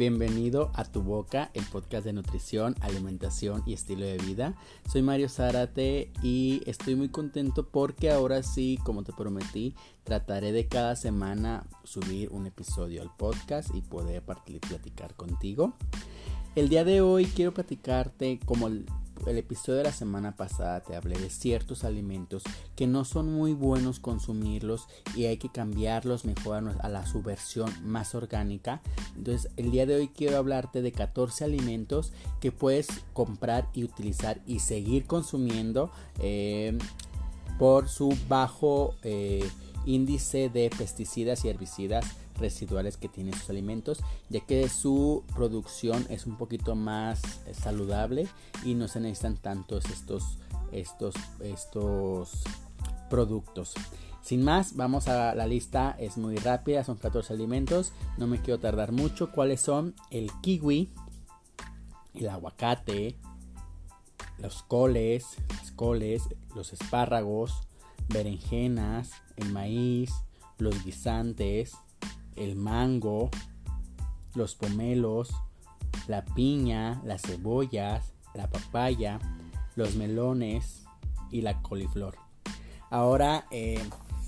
Bienvenido a Tu Boca, el podcast de nutrición, alimentación y estilo de vida. Soy Mario Zárate y estoy muy contento porque ahora sí, como te prometí, trataré de cada semana subir un episodio al podcast y poder platicar contigo. El día de hoy quiero platicarte como el episodio de la semana pasada te hablé de ciertos alimentos que no son muy buenos consumirlos y hay que cambiarlos mejor a la su versión más orgánica. Entonces el día de hoy quiero hablarte de 14 alimentos que puedes comprar y utilizar y seguir consumiendo eh, por su bajo eh, índice de pesticidas y herbicidas residuales que tienen sus alimentos, ya que su producción es un poquito más eh, saludable y no se necesitan tantos estos, estos, estos productos. Sin más, vamos a la lista, es muy rápida, son 14 alimentos, no me quiero tardar mucho. ¿Cuáles son? El kiwi, el aguacate, los coles, los coles, los espárragos, berenjenas, el maíz, los guisantes, el mango, los pomelos, la piña, las cebollas, la papaya, los melones y la coliflor. Ahora, eh,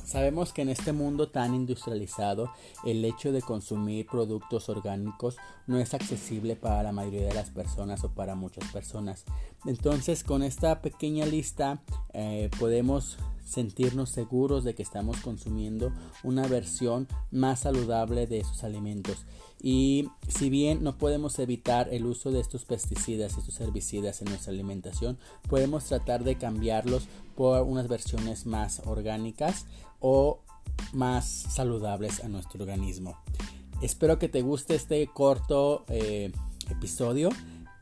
sabemos que en este mundo tan industrializado, el hecho de consumir productos orgánicos no es accesible para la mayoría de las personas o para muchas personas. Entonces, con esta pequeña lista eh, podemos sentirnos seguros de que estamos consumiendo una versión más saludable de esos alimentos. Y si bien no podemos evitar el uso de estos pesticidas y estos herbicidas en nuestra alimentación, podemos tratar de cambiarlos por unas versiones más orgánicas o más saludables a nuestro organismo. Espero que te guste este corto eh, episodio,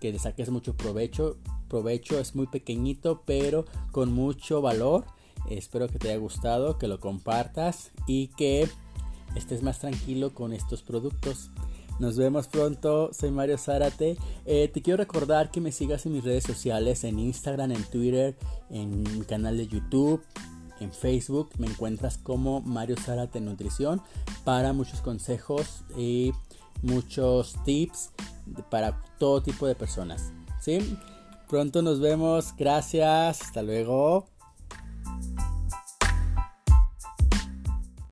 que le saques mucho provecho. Provecho es muy pequeñito, pero con mucho valor Espero que te haya gustado, que lo compartas y que estés más tranquilo con estos productos. Nos vemos pronto, soy Mario Zárate. Eh, te quiero recordar que me sigas en mis redes sociales, en Instagram, en Twitter, en mi canal de YouTube, en Facebook. Me encuentras como Mario Zárate Nutrición para muchos consejos y muchos tips para todo tipo de personas. ¿sí? Pronto nos vemos, gracias, hasta luego.